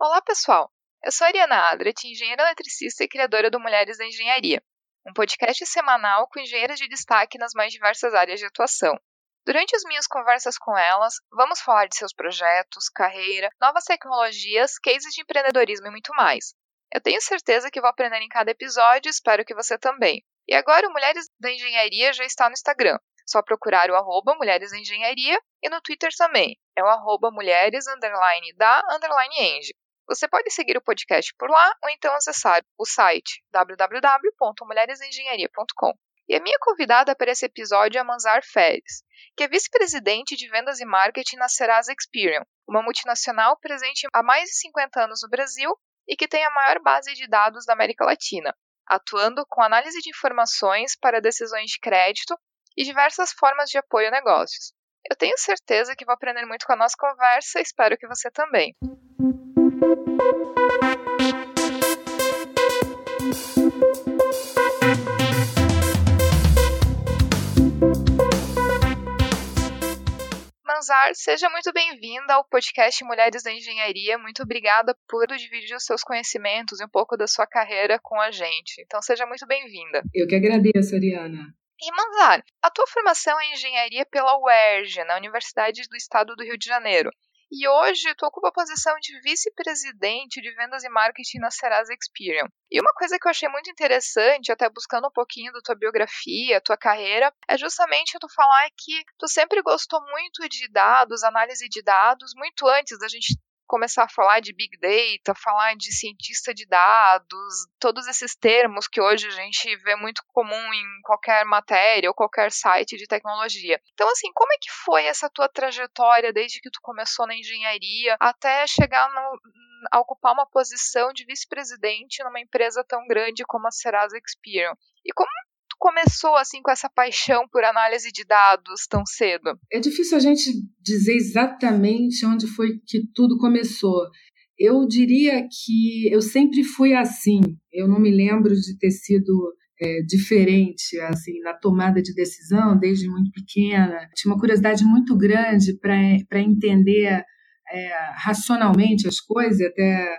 Olá, pessoal! Eu sou a Ariana Adret, engenheira eletricista e criadora do Mulheres da Engenharia, um podcast semanal com engenheiras de destaque nas mais diversas áreas de atuação. Durante as minhas conversas com elas, vamos falar de seus projetos, carreira, novas tecnologias, cases de empreendedorismo e muito mais. Eu tenho certeza que vou aprender em cada episódio e espero que você também. E agora o Mulheres da Engenharia já está no Instagram. Só procurar o arroba Mulheres da Engenharia e no Twitter também. É o arroba mulheres da underline eng. Você pode seguir o podcast por lá ou então acessar o site www.mulheresengenharia.com. E a minha convidada para esse episódio é Manzar Feres, que é vice-presidente de vendas e marketing na Serasa Experian, uma multinacional presente há mais de 50 anos no Brasil e que tem a maior base de dados da América Latina, atuando com análise de informações para decisões de crédito e diversas formas de apoio a negócios. Eu tenho certeza que vou aprender muito com a nossa conversa e espero que você também. Manzar, seja muito bem-vinda ao podcast Mulheres da Engenharia. Muito obrigada por dividir os seus conhecimentos e um pouco da sua carreira com a gente. Então, seja muito bem-vinda. Eu que agradeço, Ariana. E Manzar, a tua formação é engenharia pela UERJ, na Universidade do Estado do Rio de Janeiro. E hoje tu ocupa a posição de vice-presidente de vendas e marketing na Serasa Experian. E uma coisa que eu achei muito interessante, até buscando um pouquinho da tua biografia, tua carreira, é justamente tu falar que tu sempre gostou muito de dados, análise de dados, muito antes da gente começar a falar de big data, falar de cientista de dados, todos esses termos que hoje a gente vê muito comum em qualquer matéria ou qualquer site de tecnologia. Então, assim, como é que foi essa tua trajetória desde que tu começou na engenharia até chegar no, a ocupar uma posição de vice-presidente numa empresa tão grande como a Serasa Experian? E como começou assim com essa paixão por análise de dados tão cedo? É difícil a gente dizer exatamente onde foi que tudo começou. Eu diria que eu sempre fui assim. Eu não me lembro de ter sido é, diferente assim na tomada de decisão desde muito pequena. Tinha uma curiosidade muito grande para entender é, racionalmente as coisas, até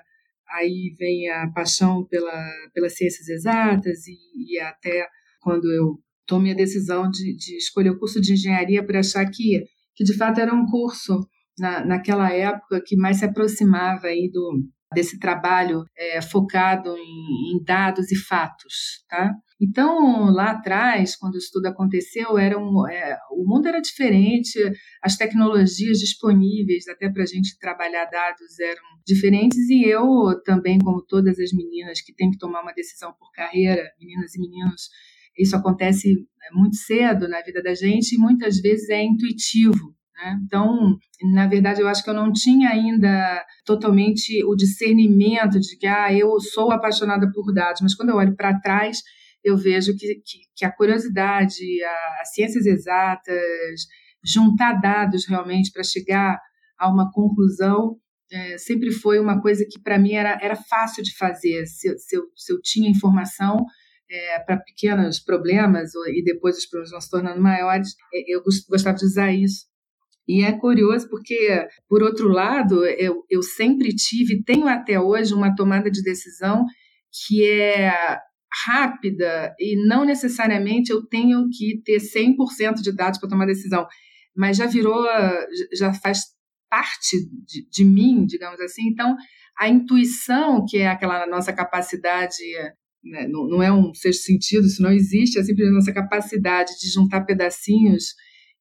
aí vem a paixão pela, pelas ciências exatas e, e até quando eu tomei a decisão de, de escolher o curso de engenharia por achar que, que de fato era um curso na, naquela época que mais se aproximava aí do, desse trabalho é, focado em, em, dados e fatos, tá? Então lá atrás, quando isso tudo aconteceu, era um, é, o mundo era diferente, as tecnologias disponíveis até para a gente trabalhar dados eram diferentes e eu também, como todas as meninas que têm que tomar uma decisão por carreira, meninas e meninos isso acontece né, muito cedo na vida da gente e muitas vezes é intuitivo. Né? Então, na verdade, eu acho que eu não tinha ainda totalmente o discernimento de que ah, eu sou apaixonada por dados, mas quando eu olho para trás, eu vejo que, que, que a curiosidade, as ciências exatas, juntar dados realmente para chegar a uma conclusão é, sempre foi uma coisa que para mim era, era fácil de fazer. Se, se, eu, se eu tinha informação, é, para pequenos problemas e depois os problemas vão se tornando maiores, é, eu gostava de usar isso. E é curioso porque, por outro lado, eu, eu sempre tive, tenho até hoje, uma tomada de decisão que é rápida e não necessariamente eu tenho que ter 100% de dados para tomar decisão, mas já virou, já faz parte de, de mim, digamos assim. Então, a intuição, que é aquela nossa capacidade né? não, não, é um sexto sentido, isso não existe, é simplesmente nossa capacidade de juntar pedacinhos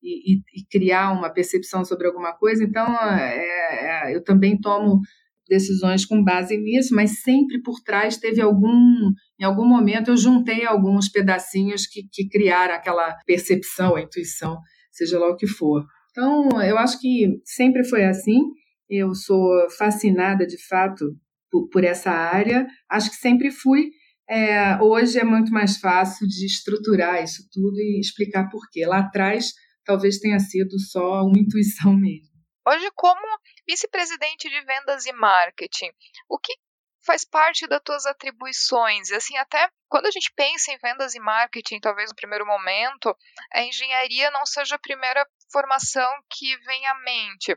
e, e, e criar uma percepção sobre alguma coisa. Então, é, é, eu também tomo decisões com base nisso, mas sempre por trás teve algum, em algum momento eu juntei alguns pedacinhos que, que criaram aquela percepção, a intuição, seja lá o que for. Então, eu acho que sempre foi assim. Eu sou fascinada, de fato, por, por essa área. Acho que sempre fui, é, hoje é muito mais fácil de estruturar isso tudo e explicar por quê. Lá atrás, talvez tenha sido só uma intuição mesmo. Hoje, como vice-presidente de vendas e marketing, o que faz parte das tuas atribuições? Assim, até quando a gente pensa em vendas e marketing, talvez no primeiro momento, a engenharia não seja a primeira formação que vem à mente.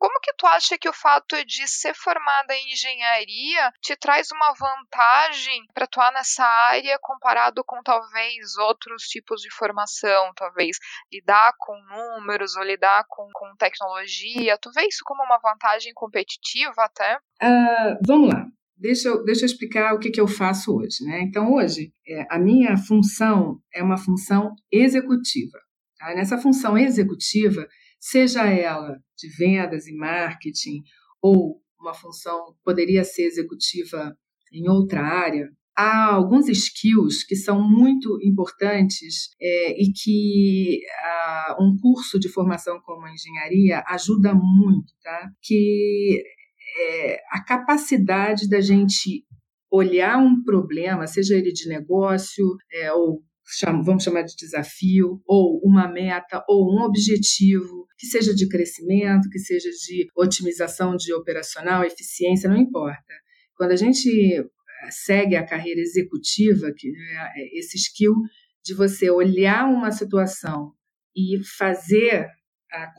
Como que tu acha que o fato de ser formada em engenharia te traz uma vantagem para atuar nessa área comparado com talvez outros tipos de formação, talvez lidar com números ou lidar com, com tecnologia? Tu vê isso como uma vantagem competitiva até? Uh, vamos lá. Deixa eu, deixa eu explicar o que, que eu faço hoje. Né? Então, hoje, é, a minha função é uma função executiva. Tá? Nessa função executiva, seja ela de vendas e marketing ou uma função poderia ser executiva em outra área, há alguns skills que são muito importantes é, e que um curso de formação como engenharia ajuda muito, tá? Que é a capacidade da gente olhar um problema, seja ele de negócio é, ou vamos chamar de desafio, ou uma meta, ou um objetivo, que seja de crescimento, que seja de otimização de operacional, eficiência, não importa. Quando a gente eh, segue a carreira executiva, que é esse skill de você olhar uma situação e fazer a,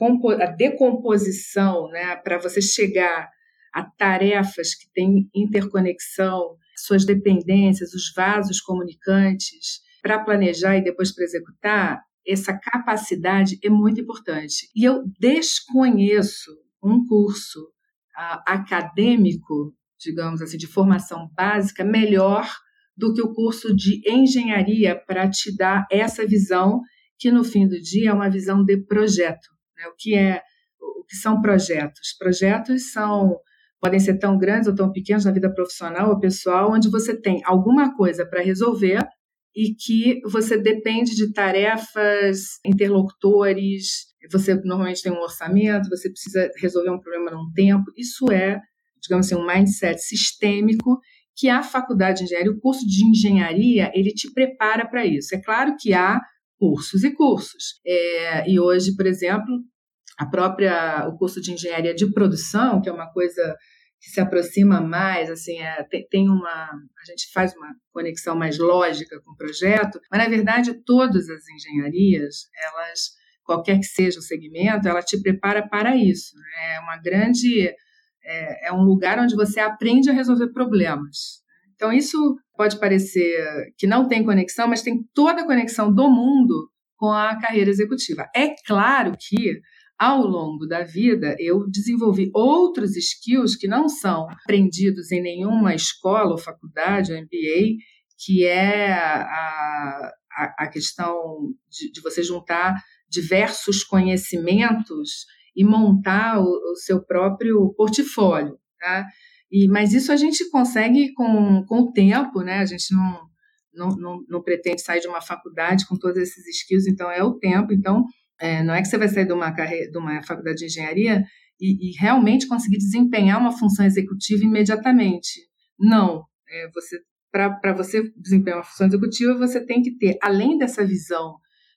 a decomposição, né, para você chegar a tarefas que têm interconexão, suas dependências, os vasos comunicantes, para planejar e depois para executar, essa capacidade é muito importante. E eu desconheço um curso uh, acadêmico, digamos assim, de formação básica, melhor do que o curso de engenharia para te dar essa visão, que no fim do dia é uma visão de projeto. Né? O que é o que são projetos? Projetos são podem ser tão grandes ou tão pequenos na vida profissional ou pessoal, onde você tem alguma coisa para resolver e que você depende de tarefas, interlocutores, você normalmente tem um orçamento, você precisa resolver um problema num tempo. Isso é, digamos assim, um mindset sistêmico que a faculdade de engenharia, o curso de engenharia, ele te prepara para isso. É claro que há cursos e cursos. É, e hoje, por exemplo, a própria o curso de engenharia de produção, que é uma coisa que se aproxima mais, assim, é, tem, tem, uma, a gente faz uma conexão mais lógica com o projeto, mas na verdade todas as engenharias, elas, qualquer que seja o segmento, ela te prepara para isso. Né? É uma grande, é, é um lugar onde você aprende a resolver problemas. Então isso pode parecer que não tem conexão, mas tem toda a conexão do mundo com a carreira executiva. É claro que ao longo da vida, eu desenvolvi outros skills que não são aprendidos em nenhuma escola ou faculdade ou MBA, que é a, a, a questão de, de, você juntar diversos conhecimentos e montar o, o seu próprio portfólio. Tá? E, mas isso a gente consegue com, com o tempo, né? a gente não, não, não, não pretende sair de uma faculdade com todos esses skills, então é o tempo. Então, é, não é que você vai sair de uma, carreira, de uma faculdade de engenharia e, e realmente conseguir desempenhar uma função executiva imediatamente. Não. É, você Para você desempenhar uma função executiva, você tem que ter, além dessa visão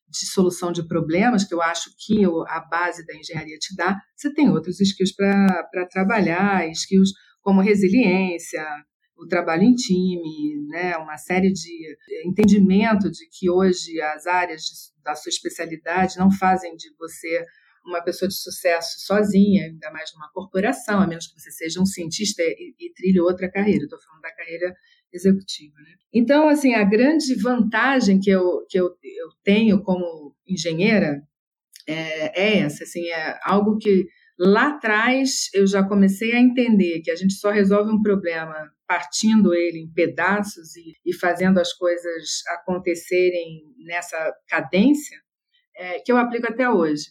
de solução de problemas, que eu acho que a base da engenharia te dá, você tem outros skills para trabalhar, skills como resiliência, o trabalho em time, né, uma série de entendimento de que hoje as áreas de, da sua especialidade não fazem de você uma pessoa de sucesso sozinha, ainda mais numa corporação, a menos que você seja um cientista e, e trilhe outra carreira. Estou falando da carreira executiva. Né? Então, assim, a grande vantagem que eu, que eu, eu tenho como engenheira é, é essa, assim, é algo que lá atrás eu já comecei a entender que a gente só resolve um problema partindo ele em pedaços e, e fazendo as coisas acontecerem nessa cadência, é, que eu aplico até hoje.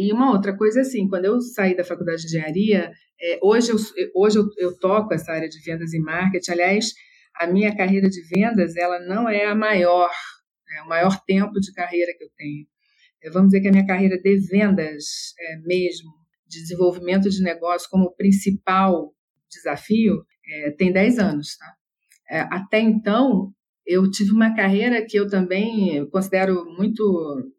E uma outra coisa assim, quando eu saí da faculdade de engenharia, é, hoje, eu, hoje eu, eu toco essa área de vendas e marketing. Aliás, a minha carreira de vendas ela não é a maior, é o maior tempo de carreira que eu tenho. É, vamos dizer que a minha carreira de vendas é, mesmo, de desenvolvimento de negócio como principal desafio, é, tem 10 anos. Tá? É, até então, eu tive uma carreira que eu também considero muito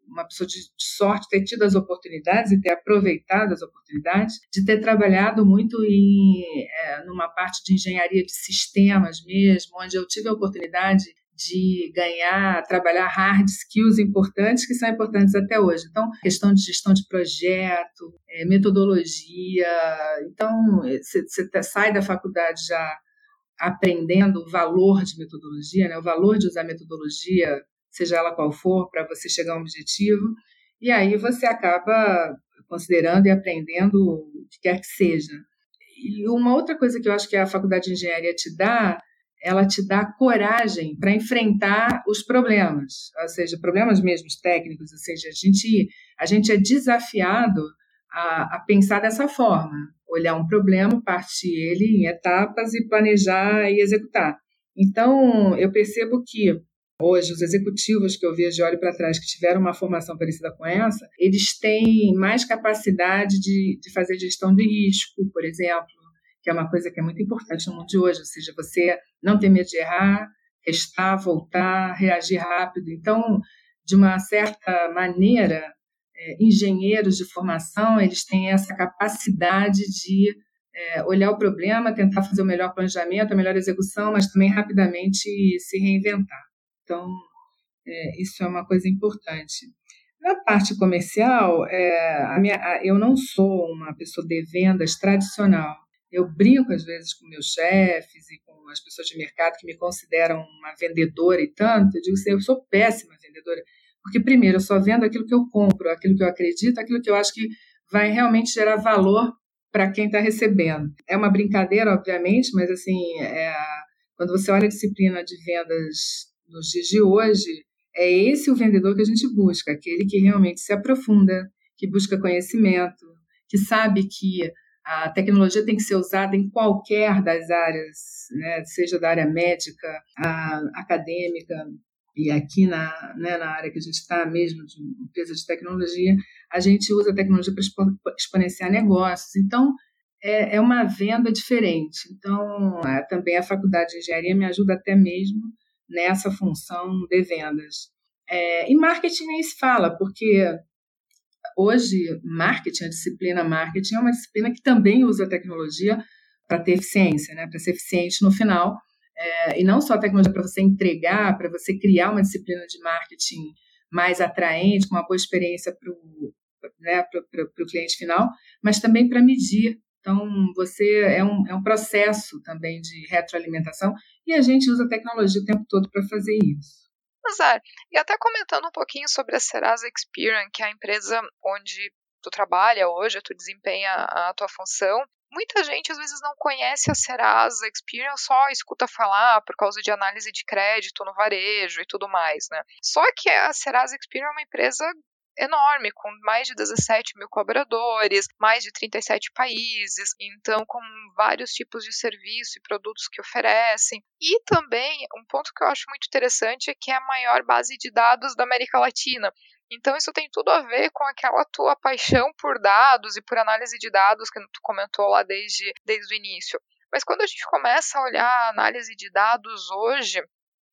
uma pessoa de sorte ter tido as oportunidades e ter aproveitado as oportunidades, de ter trabalhado muito em é, numa parte de engenharia de sistemas mesmo, onde eu tive a oportunidade de ganhar, trabalhar hard skills importantes que são importantes até hoje. Então, questão de gestão de projeto, é, metodologia. Então, você tá, sai da faculdade já aprendendo o valor de metodologia, né? o valor de usar metodologia, seja ela qual for, para você chegar a um objetivo. E aí você acaba considerando e aprendendo o que quer que seja. E uma outra coisa que eu acho que a faculdade de engenharia te dá, ela te dá coragem para enfrentar os problemas, ou seja, problemas mesmo técnicos, ou seja, a gente, a gente é desafiado a, a pensar dessa forma, olhar um problema, partir ele em etapas e planejar e executar. Então, eu percebo que hoje os executivos que eu vejo de olho para trás que tiveram uma formação parecida com essa, eles têm mais capacidade de, de fazer gestão de risco, por exemplo, que é uma coisa que é muito importante no mundo de hoje, ou seja, você não ter medo de errar, testar, voltar, reagir rápido. Então, de uma certa maneira, é, engenheiros de formação, eles têm essa capacidade de é, olhar o problema, tentar fazer o melhor planejamento, a melhor execução, mas também rapidamente se reinventar. Então, é, isso é uma coisa importante. Na parte comercial, é, a minha, a, eu não sou uma pessoa de vendas tradicional. Eu brinco às vezes com meus chefes e com as pessoas de mercado que me consideram uma vendedora e tanto. Eu digo assim, eu sou péssima vendedora porque, primeiro, eu só vendo aquilo que eu compro, aquilo que eu acredito, aquilo que eu acho que vai realmente gerar valor para quem está recebendo. É uma brincadeira, obviamente, mas assim, é, quando você olha a disciplina de vendas nos dias de hoje, é esse o vendedor que a gente busca, aquele que realmente se aprofunda, que busca conhecimento, que sabe que a tecnologia tem que ser usada em qualquer das áreas, né, seja da área médica, acadêmica, e aqui na, né, na área que a gente está mesmo, de empresa de tecnologia, a gente usa a tecnologia para exponenciar negócios. Então, é, é uma venda diferente. Então, é, também a faculdade de engenharia me ajuda até mesmo nessa função de vendas. É, e marketing nem se fala, porque hoje marketing, a disciplina marketing é uma disciplina que também usa tecnologia para ter eficiência, né, para ser eficiente no final. É, e não só a tecnologia para você entregar, para você criar uma disciplina de marketing mais atraente, com uma boa experiência para o né, cliente final, mas também para medir. Então, você é um, é um processo também de retroalimentação e a gente usa a tecnologia o tempo todo para fazer isso. Nazar, e até comentando um pouquinho sobre a Serasa Experian, que é a empresa onde tu trabalha hoje, tu desempenha a tua função, Muita gente às vezes não conhece a Serasa Experian, só escuta falar por causa de análise de crédito no varejo e tudo mais, né? Só que a Serasa Experian é uma empresa enorme, com mais de 17 mil cobradores, mais de 37 países, então com vários tipos de serviço e produtos que oferecem. E também, um ponto que eu acho muito interessante é que é a maior base de dados da América Latina. Então isso tem tudo a ver com aquela tua paixão por dados e por análise de dados que tu comentou lá desde, desde o início. Mas quando a gente começa a olhar a análise de dados hoje,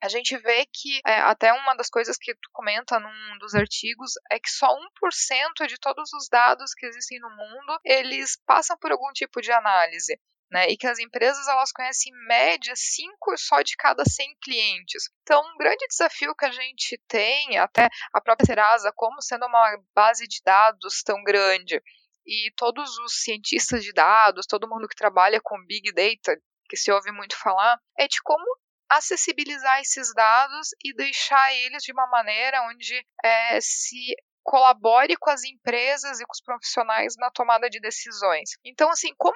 a gente vê que é, até uma das coisas que tu comenta num dos artigos é que só 1% de todos os dados que existem no mundo, eles passam por algum tipo de análise né? E que as empresas elas conhecem em média 5 só de cada 100 clientes. Então, um grande desafio que a gente tem, até a própria Serasa, como sendo uma base de dados tão grande, e todos os cientistas de dados, todo mundo que trabalha com Big Data, que se ouve muito falar, é de como acessibilizar esses dados e deixar eles de uma maneira onde é, se colabore com as empresas e com os profissionais na tomada de decisões. Então, assim, como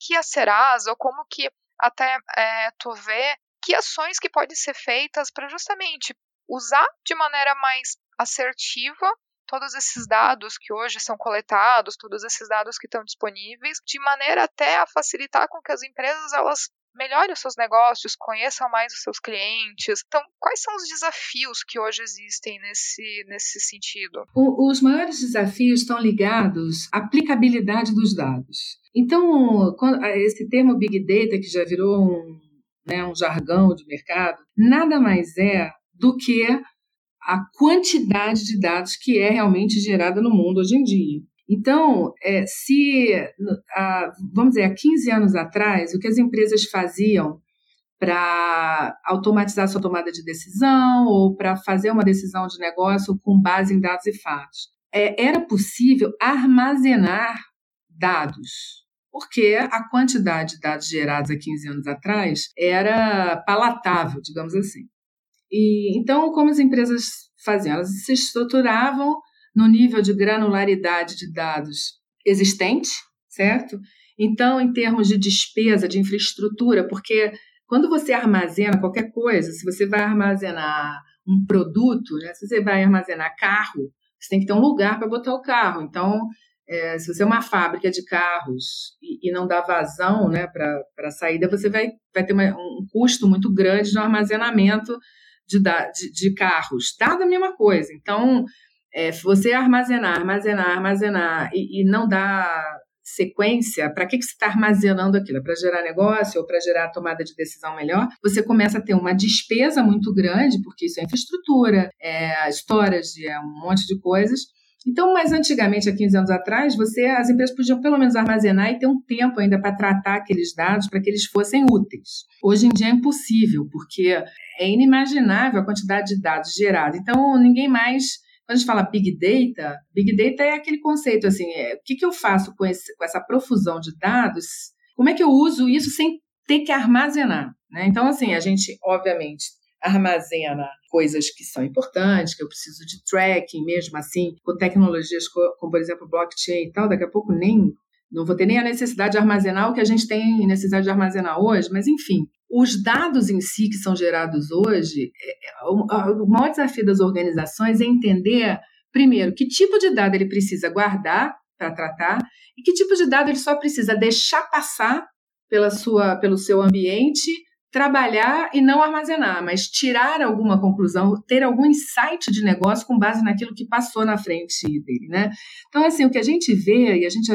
que a Serasa, ou como que até é, tu vê que ações que podem ser feitas para justamente usar de maneira mais assertiva todos esses dados que hoje são coletados, todos esses dados que estão disponíveis, de maneira até a facilitar com que as empresas elas melhore os seus negócios, conheçam mais os seus clientes. Então, quais são os desafios que hoje existem nesse, nesse sentido? O, os maiores desafios estão ligados à aplicabilidade dos dados. Então, quando, esse termo Big Data, que já virou um, né, um jargão de mercado, nada mais é do que a quantidade de dados que é realmente gerada no mundo hoje em dia. Então, é, se, vamos dizer, há 15 anos atrás, o que as empresas faziam para automatizar sua tomada de decisão ou para fazer uma decisão de negócio com base em dados e fatos. É, era possível armazenar dados, porque a quantidade de dados gerados há 15 anos atrás era palatável, digamos assim. E então, como as empresas faziam? Elas se estruturavam no nível de granularidade de dados existente, certo? Então, em termos de despesa, de infraestrutura, porque quando você armazena qualquer coisa, se você vai armazenar um produto, né, se você vai armazenar carro, você tem que ter um lugar para botar o carro. Então, é, se você é uma fábrica de carros e, e não dá vazão né, para a saída, você vai, vai ter uma, um custo muito grande no armazenamento de, de, de carros. Dado a mesma coisa. Então, é, você armazenar, armazenar, armazenar e, e não dá sequência, para que, que você está armazenando aquilo? É para gerar negócio ou para gerar tomada de decisão melhor? Você começa a ter uma despesa muito grande, porque isso é infraestrutura, é storage, é um monte de coisas. Então, mais antigamente, há 15 anos atrás, você, as empresas podiam pelo menos armazenar e ter um tempo ainda para tratar aqueles dados para que eles fossem úteis. Hoje em dia é impossível, porque é inimaginável a quantidade de dados gerados. Então, ninguém mais quando a gente fala Big Data, Big Data é aquele conceito assim, é, o que, que eu faço com, esse, com essa profusão de dados? Como é que eu uso isso sem ter que armazenar? Né? Então, assim, a gente, obviamente, armazena coisas que são importantes, que eu preciso de tracking mesmo assim, com tecnologias como, por exemplo, blockchain e tal, daqui a pouco nem não vou ter nem a necessidade de armazenar o que a gente tem necessidade de armazenar hoje, mas enfim, os dados em si que são gerados hoje, é, é, o maior desafio das organizações é entender, primeiro, que tipo de dado ele precisa guardar para tratar e que tipo de dado ele só precisa deixar passar pela sua, pelo seu ambiente, trabalhar e não armazenar, mas tirar alguma conclusão, ter algum insight de negócio com base naquilo que passou na frente dele, né? Então, assim, o que a gente vê, e a gente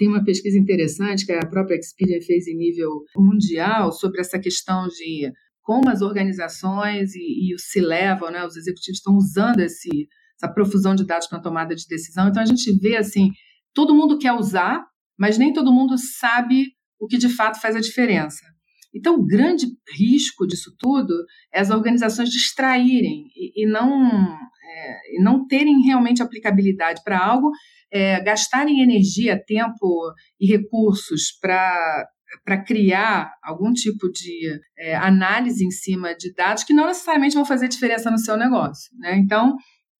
tem uma pesquisa interessante que a própria Expedia fez em nível mundial sobre essa questão de como as organizações e, e se levam, né, os executivos estão usando esse, essa profusão de dados para tomada de decisão. Então a gente vê assim, todo mundo quer usar, mas nem todo mundo sabe o que de fato faz a diferença. Então, o grande risco disso tudo é as organizações distraírem e, e não, é, e não terem realmente aplicabilidade para algo é, gastarem energia, tempo e recursos para para criar algum tipo de é, análise em cima de dados que não necessariamente vão fazer diferença no seu negócio. Né? Então,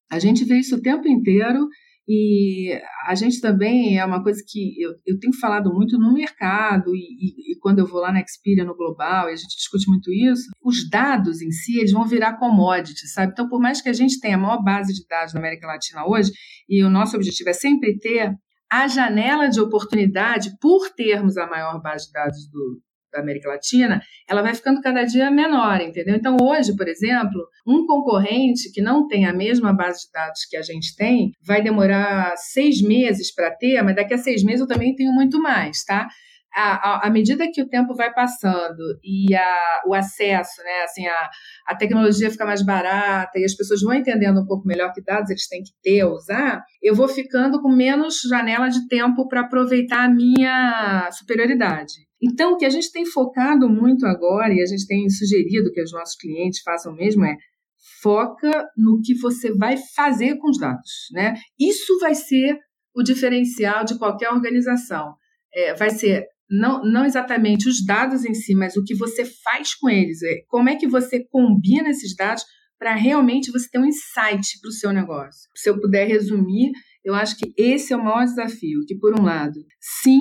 a gente vê isso o tempo inteiro e a gente também é uma coisa que eu, eu tenho falado muito no mercado, e, e, e, quando eu vou lá na Expedia, no Global, e a gente discute muito isso, os dados em si, eles vão virar commodity, sabe? Então, por mais que a gente tenha a maior base de dados na América Latina hoje, e o nosso objetivo é sempre ter a janela de oportunidade por termos a maior base de dados do, da América Latina, ela vai ficando cada dia menor, entendeu? Então, hoje, por exemplo, um concorrente que não tem a mesma base de dados que a gente tem, vai demorar seis meses para ter, mas daqui a seis meses eu também tenho muito mais, tá? À, à, medida que o tempo vai passando e a, o acesso, né, assim, a, a tecnologia fica mais barata e as pessoas vão entendendo um pouco melhor que dados eles têm que ter, usar, eu vou ficando com menos janela de tempo para aproveitar a minha superioridade. Então, o que a gente tem focado muito agora, e a gente tem sugerido que os nossos clientes façam mesmo, é foca no que você vai fazer com os dados. Né? Isso vai ser o diferencial de qualquer organização. É, vai ser não, não exatamente os dados em si, mas o que você faz com eles. É, como é que você combina esses dados para realmente você ter um insight para o seu negócio. Se eu puder resumir, eu acho que esse é o maior desafio, que por um lado, sim,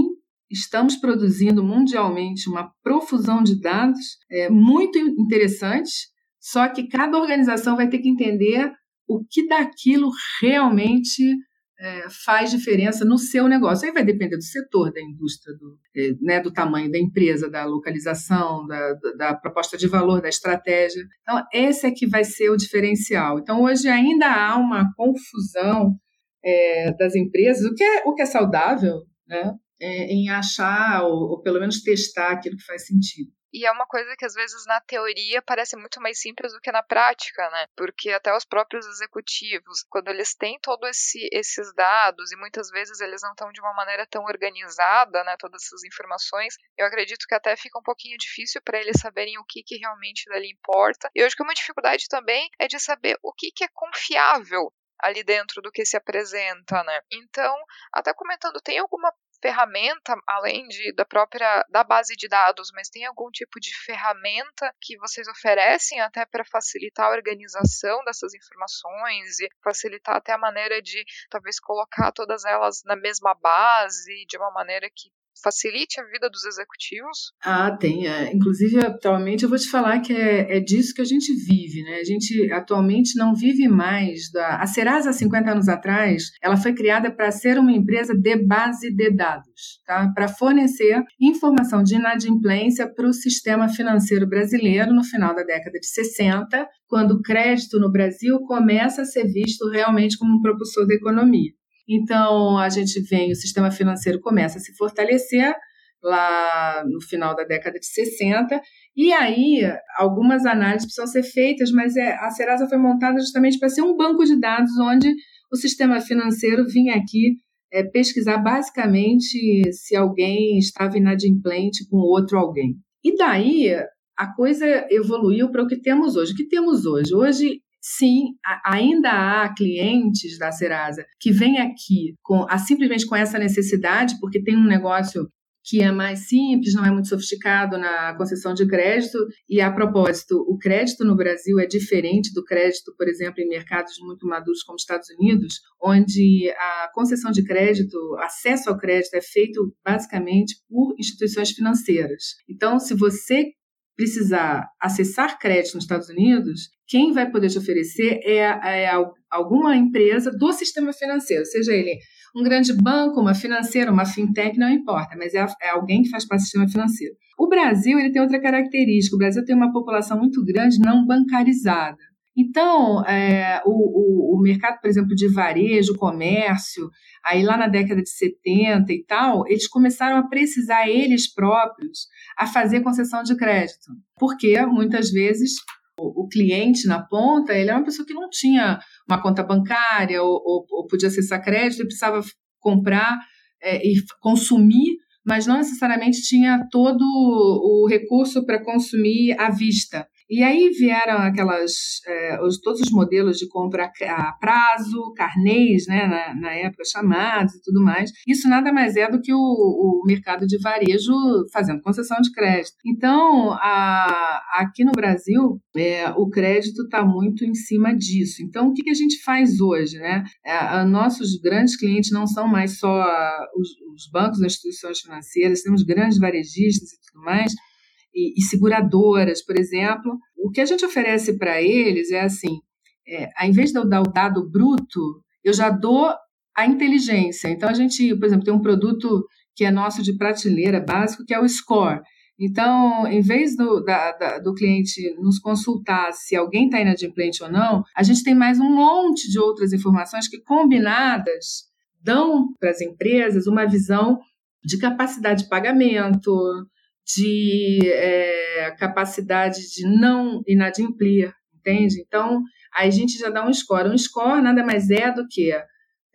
estamos produzindo mundialmente uma profusão de dados é, muito interessantes, só que cada organização vai ter que entender o que daquilo realmente é, faz diferença no seu negócio. Aí vai depender do setor, da indústria, do, é, né, do tamanho da empresa, da localização, da, da, proposta de valor, da estratégia. Então, esse é que vai ser o diferencial. Então, hoje ainda há uma confusão é, das empresas, o que é, o que é saudável, né? é, em achar ou, ou, pelo menos testar aquilo que faz sentido. E é uma coisa que às vezes na teoria parece muito mais simples do que na prática, né? Porque até os próprios executivos, quando eles têm todos esse, esses dados e muitas vezes eles não estão de uma maneira tão organizada, né? Todas essas informações, eu acredito que até fica um pouquinho difícil para eles saberem o que, que realmente dali importa. E eu acho que uma dificuldade também é de saber o que, que é confiável ali dentro do que se apresenta, né? Então, até comentando, tem alguma ferramenta além de, da própria da base de dados, mas tem algum tipo de ferramenta que vocês oferecem até para facilitar a organização dessas informações e facilitar até a maneira de talvez colocar todas elas na mesma base de uma maneira que facilite a vida dos executivos? Ah, tem. É. Inclusive, atualmente, eu vou te falar que é, é disso que a gente vive. Né? A gente atualmente não vive mais da. A Serasa, 50 anos atrás, ela foi criada para ser uma empresa de base de dados, tá? para fornecer informação de inadimplência para o sistema financeiro brasileiro no final da década de 60, quando o crédito no Brasil começa a ser visto realmente como um propulsor da economia. Então, a gente vem, o sistema financeiro começa a se fortalecer lá no final da década de 60, e aí algumas análises precisam ser feitas, mas é, a Serasa foi montada justamente para ser um banco de dados onde o sistema financeiro vinha aqui é, pesquisar basicamente se alguém estava inadimplente com outro alguém. E daí a coisa evoluiu para o que temos hoje. O que temos hoje? Hoje Sim, ainda há clientes da Serasa que vêm aqui com simplesmente com essa necessidade, porque tem um negócio que é mais simples, não é muito sofisticado na concessão de crédito. E, a propósito, o crédito no Brasil é diferente do crédito, por exemplo, em mercados muito maduros como Estados Unidos, onde a concessão de crédito, acesso ao crédito é feito basicamente por instituições financeiras. Então, se você precisar acessar crédito nos Estados Unidos, quem vai poder te oferecer é, é alguma empresa do sistema financeiro, seja ele um grande banco, uma financeira, uma fintech, não importa, mas é, é, alguém que faz parte do sistema financeiro. O Brasil ele tem outra característica. O Brasil tem uma população muito grande não bancarizada. Então, é, o, o, o, mercado, por exemplo, de varejo, comércio, aí lá na década de 70 e tal, eles começaram a precisar eles próprios a fazer concessão de crédito. Porque muitas vezes o, o cliente na ponta, ele é uma pessoa que não tinha uma conta bancária ou, ou, ou podia acessar crédito e precisava comprar é, e consumir mas não necessariamente tinha todo o recurso para consumir à vista. E aí vieram aquelas, é, os, todos os modelos de compra a prazo, carnês, né, na, na, época chamados e tudo mais. Isso nada mais é do que o, o mercado de varejo fazendo concessão de crédito. Então, a, aqui no Brasil, é, o crédito está muito em cima disso. Então, o que, que a gente faz hoje? Né? É, nossos grandes clientes não são mais só os, os bancos, as instituições financeiras, temos grandes varejistas e tudo mais e, e seguradoras, por exemplo. O que a gente oferece para eles é assim: é, ao invés de eu dar o dado bruto, eu já dou a inteligência. Então, a gente, por exemplo, tem um produto que é nosso de prateleira básico, que é o Score. Então, em vez do, da, da, do cliente nos consultar se alguém está inadimplente ou não, a gente tem mais um monte de outras informações que, combinadas, dão para as empresas uma visão de capacidade de pagamento, de é, capacidade de não inadimplir, entende? Então, aí a gente já dá um score. Um score nada mais é do que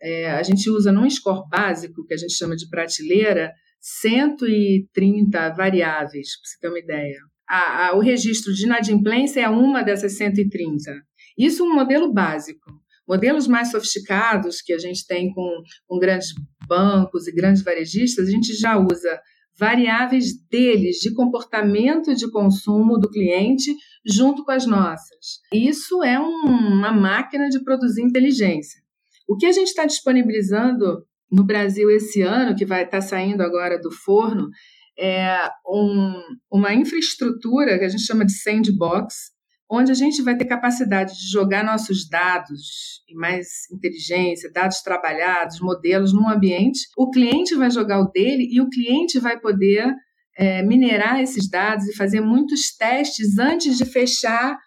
é, a gente usa num score básico, que a gente chama de prateleira, 130 variáveis, para você ter uma ideia. A, a, o registro de inadimplência é uma dessas 130. Isso é um modelo básico. Modelos mais sofisticados que a gente tem com, com grandes bancos e grandes varejistas, a gente já usa variáveis deles de comportamento de consumo do cliente junto com as nossas. Isso é um, uma máquina de produzir inteligência. O que a gente está disponibilizando no Brasil esse ano, que vai estar tá saindo agora do forno, é um, uma infraestrutura que a gente chama de sandbox, onde a gente vai ter capacidade de jogar nossos dados e mais inteligência, dados trabalhados, modelos num ambiente. O cliente vai jogar o dele e o cliente vai poder é, minerar esses dados e fazer muitos testes antes de fechar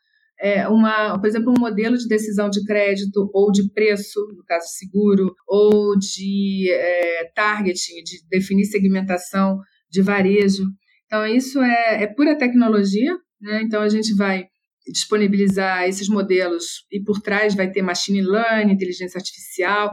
é, uma, por exemplo, um modelo de decisão de crédito ou de preço, no caso seguro, ou de é, targeting, de definir segmentação de varejo. Então, isso é, é pura tecnologia, né? Então, a gente vai disponibilizar esses modelos e por trás vai ter machine learning, inteligência artificial,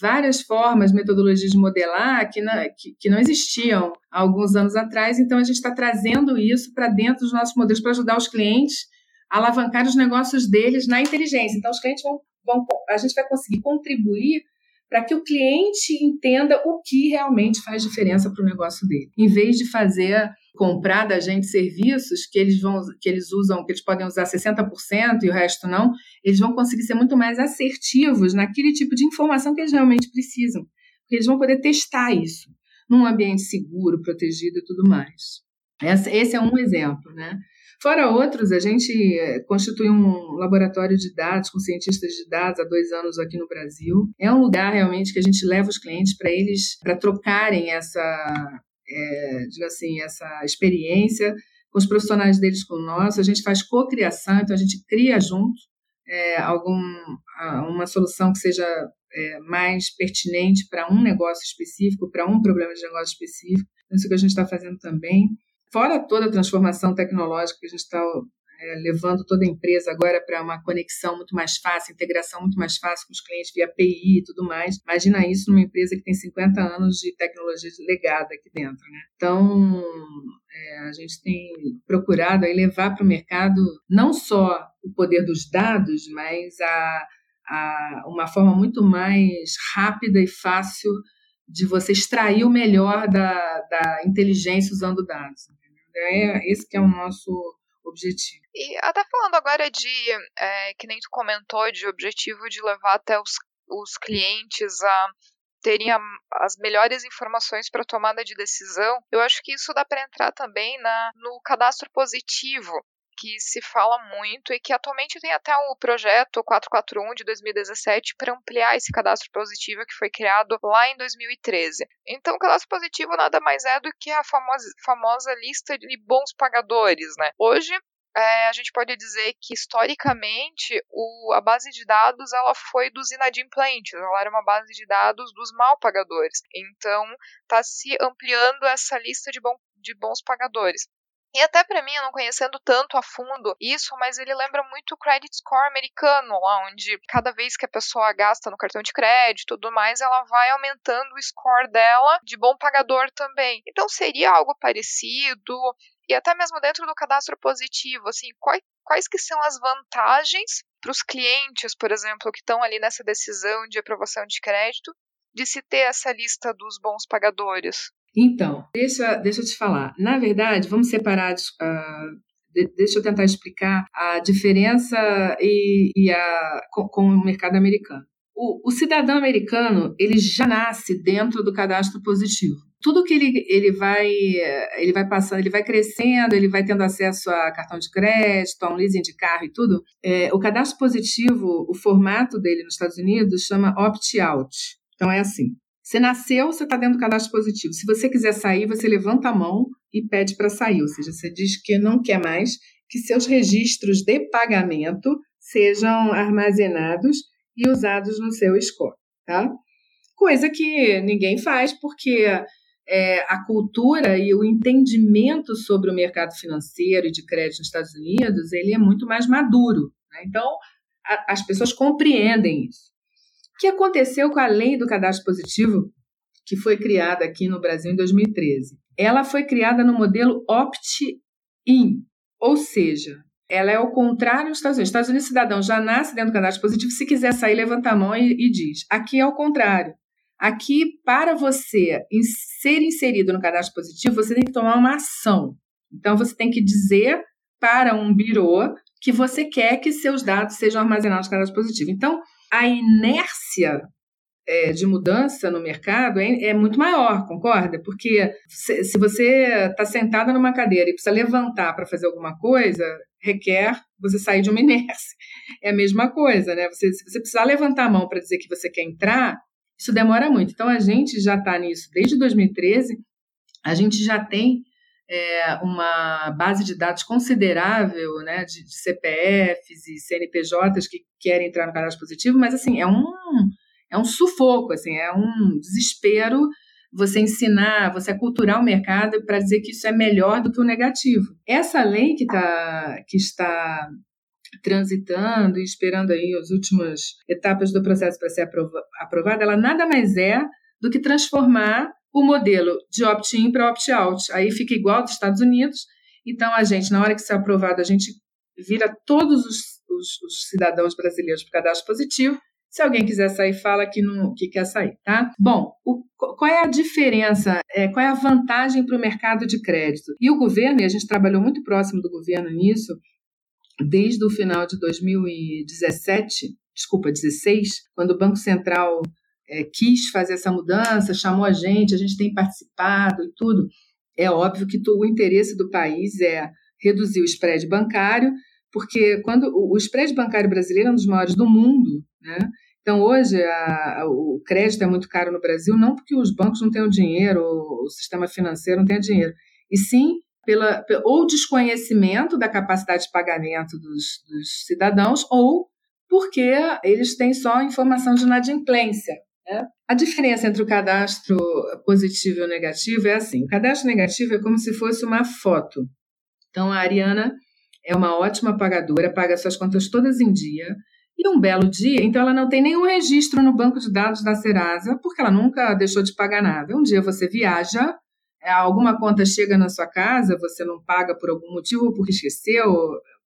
várias formas, metodologias de modelar que não, que, que não existiam há alguns anos atrás. Então, a gente está trazendo isso para dentro dos nossos modelos para ajudar os clientes a alavancar os negócios deles na inteligência. Então, os clientes vão, vão a gente vai conseguir contribuir para que o cliente entenda o que realmente faz diferença para o negócio dele. Em vez de fazer comprar da gente serviços que eles vão que eles usam, que eles podem usar 60% e o resto não, eles vão conseguir ser muito mais assertivos naquele tipo de informação que eles realmente precisam. Porque eles vão poder testar isso num ambiente seguro, protegido e tudo mais. Esse é um exemplo, né? Fora outros, a gente eh, constitui um laboratório de dados com cientistas de dados há dois anos aqui no Brasil. É um lugar realmente que a gente leva os clientes para eles, para trocarem essa, é, digo assim, essa experiência com os profissionais deles com nós. A gente faz cocriação, então a gente cria junto é, algum, uma solução que seja é, mais pertinente para um negócio específico, para um problema de negócio específico. Isso que a gente está fazendo também. Fora toda a transformação tecnológica que a gente está é, levando toda a empresa agora para uma conexão muito mais fácil, integração muito mais fácil com os clientes via API e tudo mais. Imagina isso numa empresa que tem 50 anos de tecnologia legada aqui dentro. Né? Então, é, a gente tem procurado aí levar para o mercado não só o poder dos dados, mas a, a uma forma muito mais rápida e fácil de você extrair o melhor da, da inteligência usando dados. É esse que é o nosso objetivo. E até falando agora de, é, que nem tu comentou, de objetivo de levar até os, os clientes a terem a, as melhores informações para tomada de decisão, eu acho que isso dá para entrar também na, no cadastro positivo, que se fala muito e que atualmente tem até o projeto 441 de 2017 para ampliar esse cadastro positivo que foi criado lá em 2013. Então, o cadastro positivo nada mais é do que a famosa, famosa lista de bons pagadores, né? Hoje, é, a gente pode dizer que historicamente o, a base de dados ela foi dos inadimplentes, ela era uma base de dados dos mal pagadores. Então está se ampliando essa lista de, bom, de bons pagadores. E até para mim, eu não conhecendo tanto a fundo isso, mas ele lembra muito o credit score americano, lá onde cada vez que a pessoa gasta no cartão de crédito e tudo mais, ela vai aumentando o score dela de bom pagador também. Então seria algo parecido e até mesmo dentro do cadastro positivo, assim, quais, quais que são as vantagens para os clientes, por exemplo, que estão ali nessa decisão de aprovação de crédito, de se ter essa lista dos bons pagadores? Então, deixa, deixa eu te falar. Na verdade, vamos separar. Uh, de, deixa eu tentar explicar a diferença e, e a, com, com, o mercado americano. O, o, cidadão americano ele já nasce dentro do cadastro positivo. Tudo que ele, ele vai ele vai passando, ele vai crescendo, ele vai tendo acesso a cartão de crédito, a um leasing de carro e tudo. É, o cadastro positivo, o formato dele nos Estados Unidos chama opt-out. Então é assim: você nasceu, você está dentro do cadastro positivo. Se você quiser sair, você levanta a mão e pede para sair. Ou seja, você diz que não quer mais que seus registros de pagamento sejam armazenados e usados no seu score, tá? Coisa que ninguém faz porque é, a cultura e o entendimento sobre o mercado financeiro e de crédito nos Estados Unidos ele é muito mais maduro. Né? Então, a, as pessoas compreendem isso que aconteceu com a lei do cadastro positivo, que foi criada aqui no Brasil em 2013? Ela foi criada no modelo opt-in, ou seja, ela é o contrário dos Estados Unidos. Estados Unidos, cidadão já nasce dentro do cadastro positivo, se quiser sair, levanta a mão e, e diz. Aqui é o contrário. Aqui, para você ser inserido no cadastro positivo, você tem que tomar uma ação. Então, você tem que dizer para um birô que você quer que seus dados sejam armazenados no cadastro positivo. Então, a inércia é, de mudança no mercado é, é, muito maior, concorda? Porque se, se você está sentada numa cadeira e precisa levantar para fazer alguma coisa, requer você sair de uma inércia. É a mesma coisa, né? Você, se você precisar levantar a mão para dizer que você quer entrar, isso demora muito. Então a gente já está nisso desde 2013, a gente já tem é, uma base de dados considerável né, de, de, CPFs e CNPJs que querem entrar no cadastro positivo, mas assim, é um, é um sufoco, assim, é um desespero você ensinar, você aculturar o mercado para dizer que isso é melhor do que o negativo. Essa lei que, tá, que está transitando e esperando aí as últimas etapas do processo para ser aprovada, ela nada mais é do que transformar o modelo de opt-in para opt-out. Aí fica igual dos Estados Unidos. Então, a gente, na hora que ser aprovado, a gente vira todos os, os, os cidadãos brasileiros para cadastro positivo. Se alguém quiser sair, fala que, não, que quer sair, tá? Bom, o, qual é a diferença, é, qual é a vantagem para o mercado de crédito? E o governo, e a gente trabalhou muito próximo do governo nisso, desde o final de 2017, desculpa, 16, quando o Banco Central é, quis fazer essa mudança, chamou a gente, a gente tem participado e tudo. É óbvio que o interesse do país é reduzir o spread bancário, porque quando o, o spread bancário brasileiro é um dos maiores do mundo, né? Então, hoje, a, a, o crédito é muito caro no Brasil, não porque os bancos não tenham dinheiro, o sistema financeiro não tenha dinheiro, e sim pela, ou desconhecimento da capacidade de pagamento dos, dos cidadãos, ou porque eles têm só informação de inadimplência. A diferença entre o cadastro positivo e o negativo é assim: o cadastro negativo é como se fosse uma foto. Então, a Ariana é uma ótima pagadora, paga suas contas todas em dia, e um belo dia, então ela não tem nenhum registro no banco de dados da Serasa, porque ela nunca deixou de pagar nada. Um dia você viaja, é, alguma conta chega na sua casa, você não paga por algum motivo, porque esqueceu,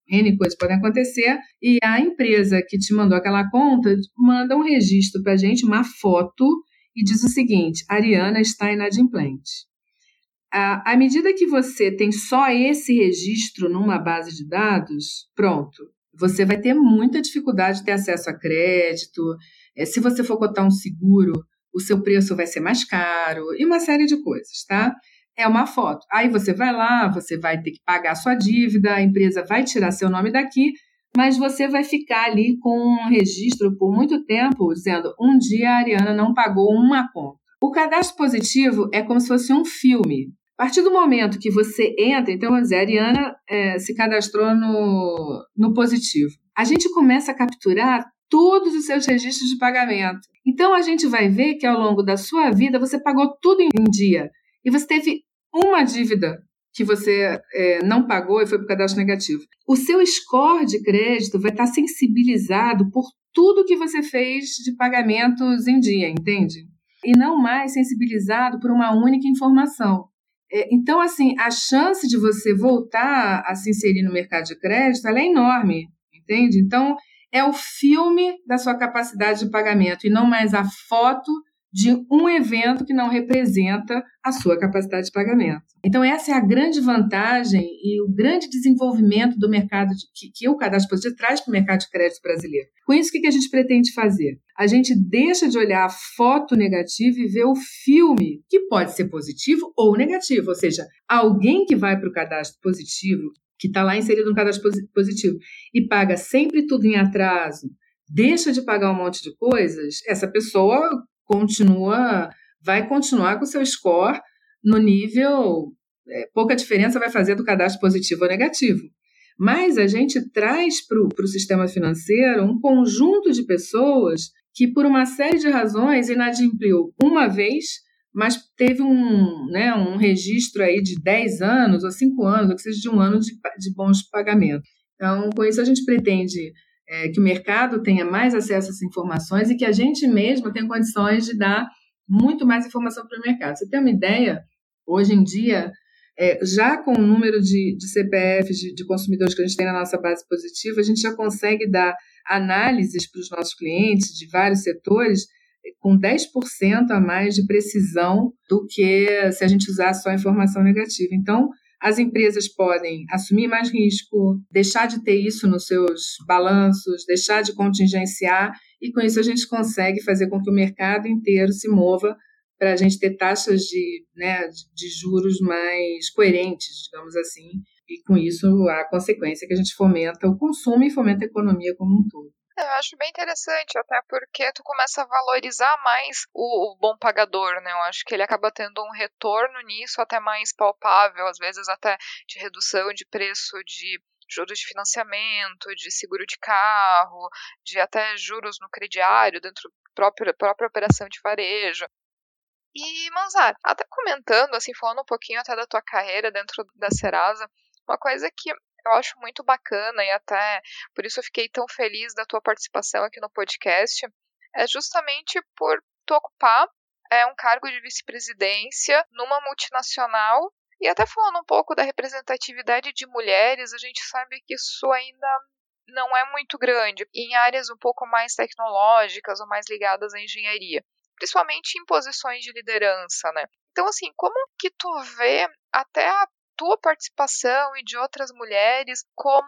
N coisas podem acontecer, e a empresa que te mandou aquela conta manda um registro para a gente, uma foto, e diz o seguinte: Ariana está inadimplente. À, medida que você tem só esse registro numa base de dados, pronto, você vai ter muita dificuldade de ter acesso a crédito. É, se você for cotar um seguro, o seu preço vai ser mais caro e uma série de coisas, tá? É uma foto. Aí você vai lá, você vai ter que pagar sua dívida, a empresa vai tirar seu nome daqui, mas você vai ficar ali com um registro por muito tempo dizendo um dia a Ariana não pagou uma conta. O cadastro positivo é como se fosse um filme. A partir do momento que você entra, então, vamos dizer, a Ariana é, se cadastrou no, no positivo. A gente começa a capturar todos os seus registros de pagamento. Então a gente vai ver que ao longo da sua vida você pagou tudo em dia e você teve uma dívida que você é, não pagou e foi para o cadastro negativo. O seu score de crédito vai estar sensibilizado por tudo que você fez de pagamentos em dia, entende? E não mais sensibilizado por uma única informação. É, então, assim, a chance de você voltar a se inserir no mercado de crédito é enorme, entende? Então, é o filme da sua capacidade de pagamento e não mais a foto de um evento que não representa a sua capacidade de pagamento. Então, essa é a grande vantagem e o grande desenvolvimento do mercado de, que, que o cadastro positivo traz para o mercado de crédito brasileiro. Com isso, o que, que a gente pretende fazer? A gente deixa de olhar a foto negativa e ver o filme, que pode ser positivo ou negativo. Ou seja, alguém que vai para o cadastro positivo que está lá inserido no cadastro positivo e paga sempre tudo em atraso, deixa de pagar um monte de coisas, essa pessoa continua, vai continuar com o seu score no nível. É, pouca diferença vai fazer do cadastro positivo ou negativo. Mas a gente traz para o sistema financeiro um conjunto de pessoas que, por uma série de razões, inadimpliu uma vez mas teve um, né, um registro aí de 10 anos ou 5 anos, ou que seja de um ano de, de bons pagamentos. Então, com isso, a gente pretende é, que o mercado tenha mais acesso a essas informações e que a gente mesmo tenha condições de dar muito mais informação para o mercado. Você tem uma ideia? Hoje em dia, é, já com o número de, de CPFs de, de consumidores que a gente tem na nossa base positiva, a gente já consegue dar análises para os nossos clientes de vários setores com 10% a mais de precisão do que se a gente usar só informação negativa. Então, as empresas podem assumir mais risco, deixar de ter isso nos seus balanços, deixar de contingenciar, e com isso a gente consegue fazer com que o mercado inteiro se mova para a gente ter taxas de, né, de juros mais coerentes, digamos assim, e com isso a consequência é que a gente fomenta o consumo e fomenta a economia como um todo. Eu acho bem interessante, até porque tu começa a valorizar mais o, o, bom pagador, né? Eu acho que ele acaba tendo um retorno nisso até mais palpável, às vezes até de redução de preço de juros de financiamento, de seguro de carro, de até juros no crediário dentro da própria, própria operação de varejo. E, Manzar, até comentando, assim, falando um pouquinho até da tua carreira dentro da Serasa, uma coisa que eu acho muito bacana e até por isso eu fiquei tão feliz da tua participação aqui no podcast, é justamente por tu ocupar é, um cargo de vice-presidência numa multinacional e até falando um pouco da representatividade de mulheres, a gente sabe que isso ainda não é muito grande em áreas um pouco mais tecnológicas ou mais ligadas à engenharia, principalmente em posições de liderança, né? Então, assim, como que tu vê até a tua participação e de outras mulheres como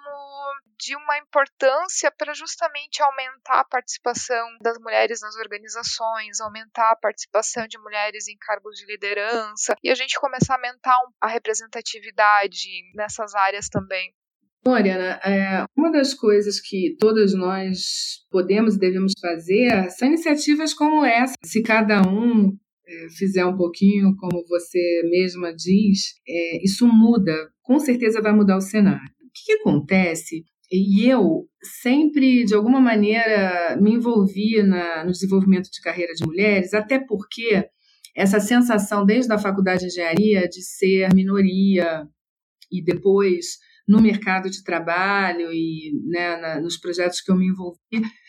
de uma importância para justamente aumentar a participação das mulheres nas organizações, aumentar a participação de mulheres em cargos de liderança e a gente começar a aumentar a representatividade nessas áreas também. Mariana, é, uma das coisas que todas nós podemos e devemos fazer são iniciativas como essa. Se cada um é, fizer um pouquinho, como você mesma diz, é, isso muda, com certeza vai mudar o cenário. O que, que acontece? E eu sempre, de alguma maneira, me envolvi na, no desenvolvimento de carreira de mulheres, até porque essa sensação, desde a faculdade de engenharia, de ser minoria e depois no mercado de trabalho e né, na, nos projetos que eu me envolvi,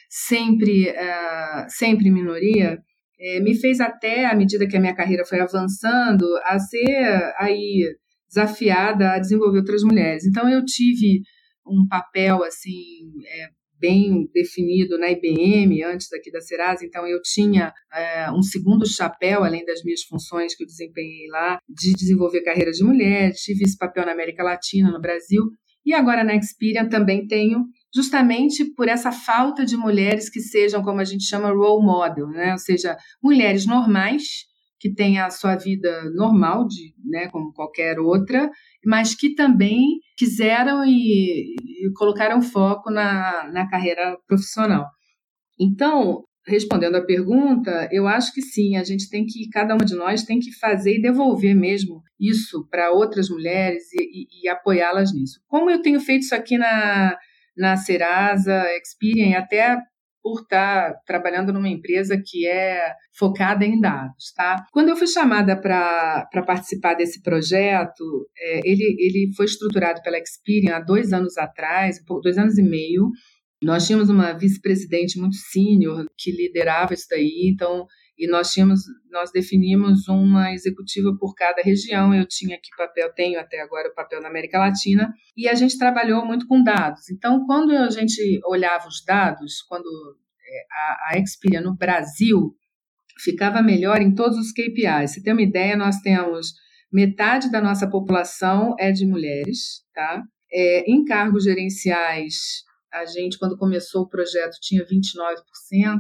sempre, uh, sempre minoria, é, me fez até, à medida que a minha carreira foi avançando, a ser aí desafiada a desenvolver outras mulheres. Então eu tive um papel assim é, bem definido na IBM antes aqui da Serasa, então eu tinha é, um segundo chapéu além das minhas funções que eu desempenhei lá de desenvolver carreira de mulher, tive esse papel na América Latina, no Brasil. E agora na Experian também tenho justamente por essa falta de mulheres que sejam, como a gente chama, role model, né? ou seja, mulheres normais, que têm a sua vida normal, de, né, como qualquer outra, mas que também quiseram e, e colocaram foco na, na carreira profissional. Então, respondendo à pergunta, eu acho que sim, a gente tem que, cada uma de nós tem que fazer e devolver mesmo isso para outras mulheres e, e, e apoiá-las nisso. Como eu tenho feito isso aqui na, na Serasa, Experian, até por estar trabalhando numa empresa que é focada em dados, tá? Quando eu fui chamada para participar desse projeto, é, ele, ele foi estruturado pela Experian há dois anos atrás, dois anos e meio. Nós tínhamos uma vice-presidente muito sênior que liderava isso daí, então e nós tínhamos, nós definimos uma executiva por cada região. Eu tinha aqui papel, tenho até agora o papel na América Latina, e a gente trabalhou muito com dados. Então, quando a gente olhava os dados, quando é, a, a Expedia no Brasil ficava melhor em todos os KPIs. Você tem uma ideia, nós temos metade da nossa população é de mulheres, tá? É, em cargos gerenciais, a gente, quando começou o projeto, tinha 29%,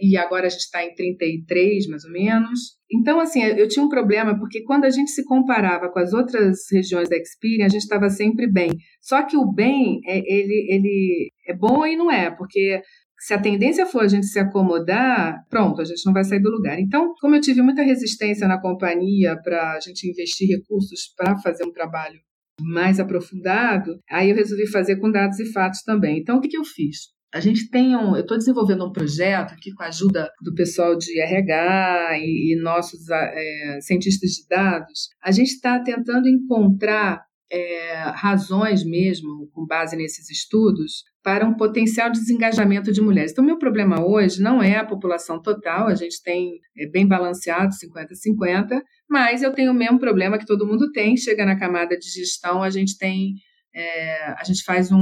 e agora a gente está em 33%, mais ou menos. Então, assim, eu tinha um problema, porque quando a gente se comparava com as outras regiões da Experian, a gente estava sempre bem. Só que o bem, é, ele, ele é bom e não é, porque se a tendência for a gente se acomodar, pronto, a gente não vai sair do lugar. Então, como eu tive muita resistência na companhia para a gente investir recursos para fazer um trabalho mais aprofundado, aí eu resolvi fazer com dados e fatos também. Então, o que, que eu fiz? A gente tem um. Eu estou desenvolvendo um projeto aqui com a ajuda do pessoal de RH e, e nossos é, cientistas de dados. A gente está tentando encontrar é, razões mesmo, com base nesses estudos, para um potencial desengajamento de mulheres. Então, meu problema hoje não é a população total, a gente tem é, bem balanceado, 50-50, mas eu tenho o mesmo problema que todo mundo tem, chega na camada de gestão, a gente tem, é, a gente faz um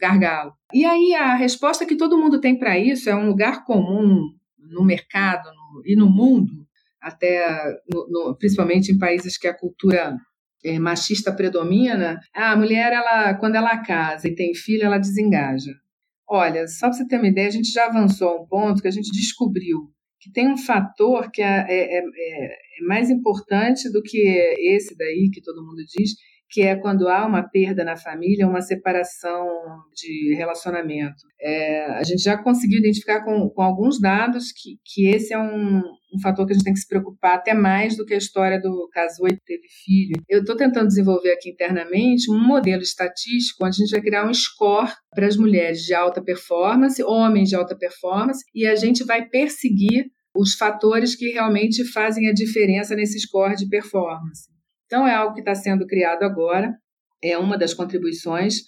gargalo. E aí a resposta que todo mundo tem para isso é um lugar comum no mercado no, e no mundo, até no, no, principalmente em países que a cultura é, machista predomina, a mulher, ela, quando ela casa e tem filho, ela desengaja. Olha, só para você ter uma ideia, a gente já avançou a um ponto que a gente descobriu que tem um fator que é, é, é, é mais importante do que esse daí que todo mundo diz, que é quando há uma perda na família, uma separação de relacionamento. É, a gente já conseguiu identificar com, com alguns dados que, que esse é um, um fator que a gente tem que se preocupar até mais do que a história do casou e teve filho. Eu estou tentando desenvolver aqui internamente um modelo estatístico onde a gente vai criar um score para as mulheres de alta performance, homens de alta performance, e a gente vai perseguir os fatores que realmente fazem a diferença nesse score de performance. Então, é algo que está sendo criado agora, é uma das contribuições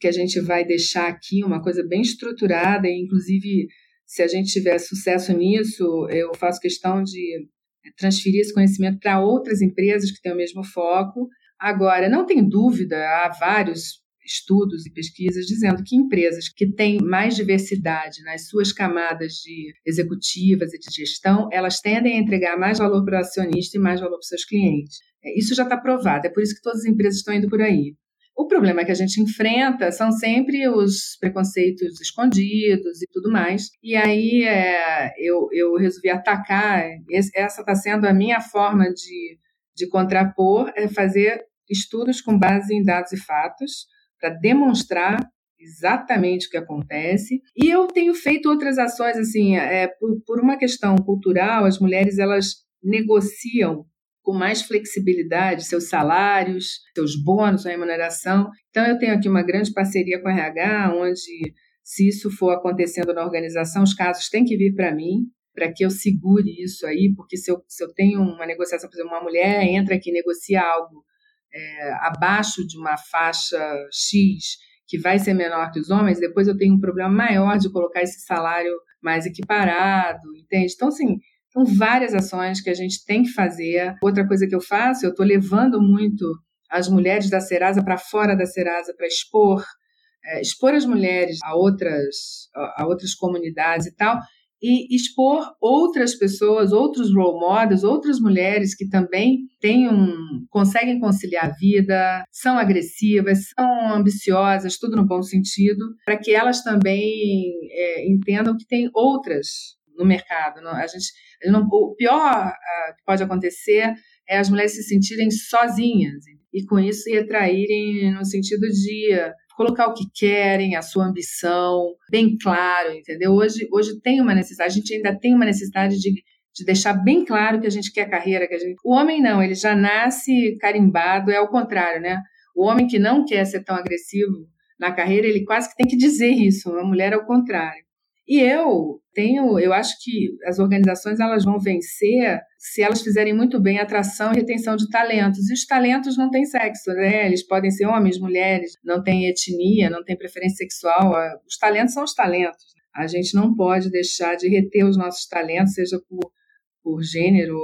que a gente vai deixar aqui, uma coisa bem estruturada, e inclusive, se a gente tiver sucesso nisso, eu faço questão de transferir esse conhecimento para outras empresas que têm o mesmo foco. Agora, não tem dúvida, há vários estudos e pesquisas dizendo que empresas que têm mais diversidade nas suas camadas de executivas e de gestão, elas tendem a entregar mais valor para o acionista e mais valor para os seus clientes. É, isso já está provado, é por isso que todas as empresas estão indo por aí. O problema que a gente enfrenta são sempre os preconceitos escondidos e tudo mais. E aí é, eu, eu resolvi atacar. Essa está sendo a minha forma de, de contrapor, é fazer estudos com base em dados e fatos para demonstrar exatamente o que acontece. E eu tenho feito outras ações assim, é, por, por uma questão cultural, as mulheres elas negociam com mais flexibilidade seus salários, seus bônus, sua remuneração. Então, eu tenho aqui uma grande parceria com a RH, onde, se isso for acontecendo na organização, os casos têm que vir para mim, para que eu segure isso aí, porque se eu, se eu tenho uma negociação, por exemplo, uma mulher entra aqui e negocia algo é, abaixo de uma faixa X, que vai ser menor que os homens, depois eu tenho um problema maior de colocar esse salário mais equiparado, entende? Então, assim, são várias ações que a gente tem que fazer. Outra coisa que eu faço, eu estou levando muito as mulheres da Serasa para fora da Serasa para expor, é, expor as mulheres a outras, a outras comunidades e tal, e expor outras pessoas, outros role models, outras mulheres que também têm um, conseguem conciliar a vida, são agressivas, são ambiciosas, tudo no bom sentido, para que elas também é, entendam que tem outras no mercado. A gente, o pior uh, que pode acontecer é as mulheres se sentirem sozinhas e com isso retraírem no sentido de colocar o que querem, a sua ambição, bem claro, entendeu? Hoje, hoje tem uma necessidade, a gente ainda tem uma necessidade de, de deixar bem claro que a gente quer carreira, que a gente... O homem não, ele já nasce carimbado, é o contrário, né? O homem que não quer ser tão agressivo na carreira, ele quase que tem que dizer isso, a mulher é o contrário. E eu tenho, eu acho que as organizações elas vão vencer se elas fizerem muito bem atração e retenção de talentos. E os talentos não têm sexo, né? Eles podem ser homens, mulheres, não tem etnia, não tem preferência sexual. Os talentos são os talentos. A gente não pode deixar de reter os nossos talentos, seja por, por gênero,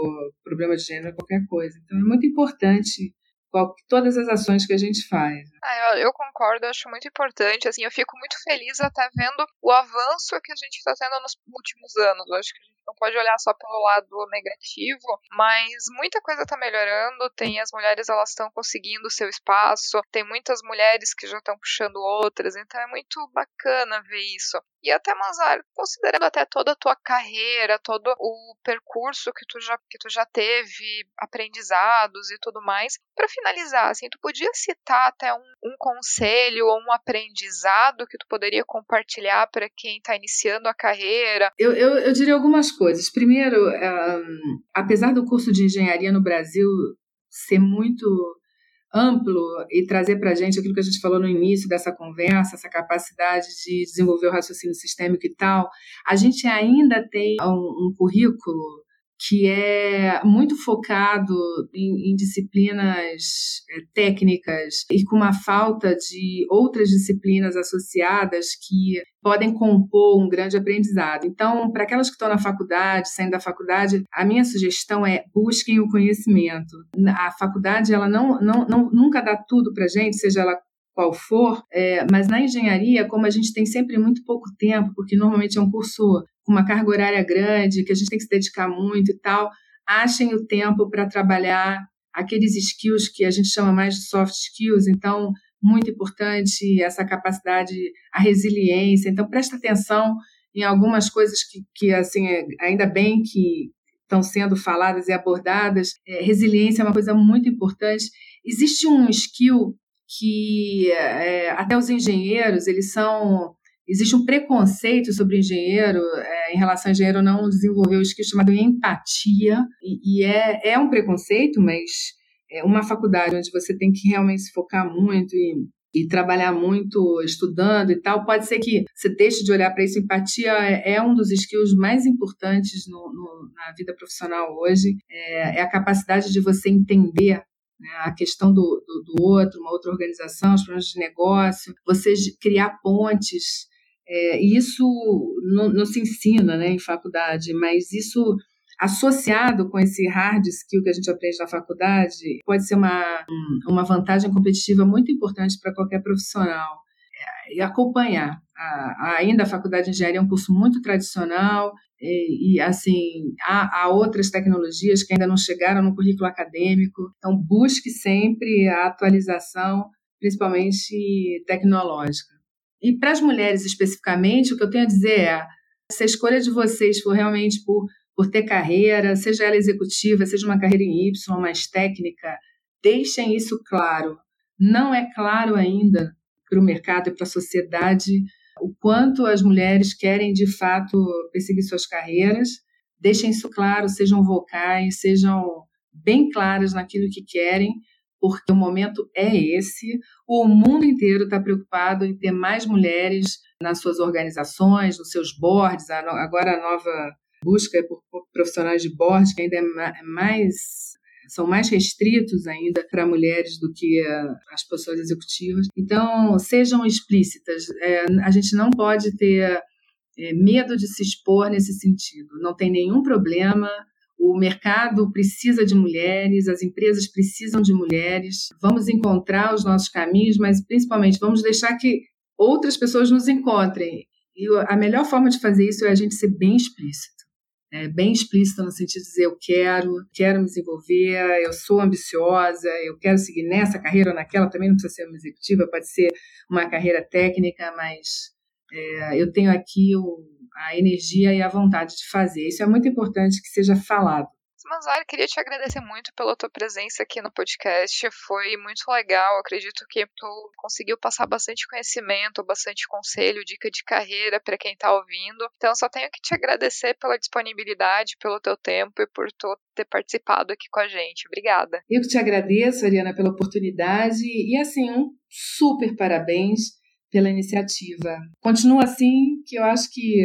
problema de gênero, qualquer coisa. Então é muito importante qual, todas as ações que a gente faz. Ah, eu, eu, concordo, acho muito importante. Assim, eu fico muito feliz até vendo o avanço que a gente está tendo nos últimos anos. Eu acho que a gente não pode olhar só pelo lado negativo, mas muita coisa está melhorando. Tem as mulheres elas estão conseguindo o seu espaço, tem muitas mulheres que já estão puxando outras, então é muito bacana ver isso. E até Manzar, considerando até toda a tua carreira, todo o percurso que tu já que tu já teve, aprendizados e tudo mais, para finalizar, assim, tu podia citar até um, um conselho ou um aprendizado que tu poderia compartilhar para quem está iniciando a carreira? Eu, eu, eu diria algumas coisas. Primeiro, um, apesar do curso de engenharia no Brasil ser muito amplo e trazer para a gente aquilo que a gente falou no início dessa conversa, essa capacidade de desenvolver o raciocínio sistêmico e tal, a gente ainda tem um, um currículo que é muito focado em, em disciplinas é, técnicas e com uma falta de outras disciplinas associadas que podem compor um grande aprendizado. Então, para aquelas que estão na faculdade, saindo da faculdade, a minha sugestão é busquem o conhecimento. A faculdade ela não, não, não nunca dá tudo para gente, seja ela qual for, é, mas na engenharia, como a gente tem sempre muito pouco tempo, porque normalmente é um curso uma carga horária grande, que a gente tem que se dedicar muito e tal, achem o tempo para trabalhar aqueles skills que a gente chama mais de soft skills, então muito importante essa capacidade, a resiliência. Então presta atenção em algumas coisas que, que assim, é, ainda bem que estão sendo faladas e abordadas. É, resiliência é uma coisa muito importante. Existe um skill que é, até os engenheiros, eles são existe um preconceito sobre engenheiro, é, em relação a engenheiro não desenvolver o skill chamado empatia, e, e, é, é um preconceito, mas é uma faculdade onde você tem que realmente se focar muito e e trabalhar muito estudando e tal, pode ser que você deixe de olhar para isso. Empatia é, é, um dos skills mais importantes no, no, na vida profissional hoje. É, é, a capacidade de você entender né, a questão do, do, do, outro, uma outra organização, os problemas de negócio, você criar pontes. É, e isso não, se ensina né, em faculdade, mas isso associado com esse hard skill que a gente aprende na faculdade, pode ser uma, uma vantagem competitiva muito importante para qualquer profissional. É, e acompanhar. A, ainda a faculdade de engenharia é um curso muito tradicional, e, e, assim há, há, outras tecnologias que ainda não chegaram no currículo acadêmico. Então busque sempre a atualização, principalmente tecnológica. E para as mulheres especificamente, o que eu tenho a dizer é se a escolha de vocês for realmente por por ter carreira, seja ela executiva, seja uma carreira em Y, mais técnica, deixem isso claro. Não é claro ainda para o mercado e para a sociedade o quanto as mulheres querem de fato perseguir suas carreiras. Deixem isso claro, sejam vocais, sejam bem claras naquilo que querem, porque o momento é esse. O mundo inteiro está preocupado em ter mais mulheres nas suas organizações, nos seus boards. Agora a nova busca por profissionais de board que ainda é mais são mais restritos ainda para mulheres do que as posições executivas. Então, sejam explícitas. É, a gente não pode ter é, medo de se expor nesse sentido. Não tem nenhum problema. O mercado precisa de mulheres, as empresas precisam de mulheres. Vamos encontrar os nossos caminhos, mas principalmente vamos deixar que outras pessoas nos encontrem. E a melhor forma de fazer isso é a gente ser bem explícito é, bem explícita no sentido de dizer eu quero, quero me desenvolver, eu sou ambiciosa, eu quero seguir nessa carreira ou naquela, também não precisa ser uma executiva, pode ser uma carreira técnica, mas é, eu tenho aqui o, a energia e a vontade de fazer. Isso é muito importante que seja falado. Manzari, queria te agradecer muito pela tua presença aqui no podcast. Foi muito legal. Acredito que tu conseguiu passar bastante conhecimento, bastante conselho, dica de carreira para quem está ouvindo. Então, só tenho que te agradecer pela disponibilidade, pelo teu tempo e por tu ter participado aqui com a gente. Obrigada. Eu que te agradeço, Ariana, pela oportunidade e assim, um super parabéns pela iniciativa. Continua assim, que eu acho que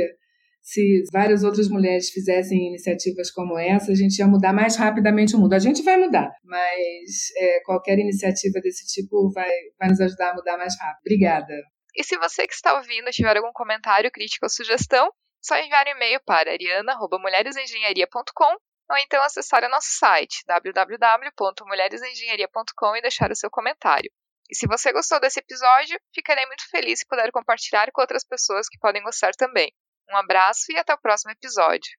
se várias outras mulheres fizessem iniciativas como essa, a gente ia mudar mais rapidamente o mundo. A gente vai mudar, mas é, qualquer iniciativa desse tipo vai, vai nos ajudar a mudar mais rápido. Obrigada. E se você que está ouvindo tiver algum comentário, crítica ou sugestão, só enviar um e-mail para ariana.mulheresengenharia.com ou então acessar o nosso site www.mulheresengenharia.com e deixar o seu comentário. E se você gostou desse episódio, ficarei muito feliz se puder compartilhar com outras pessoas que podem gostar também. Um abraço e até o próximo episódio.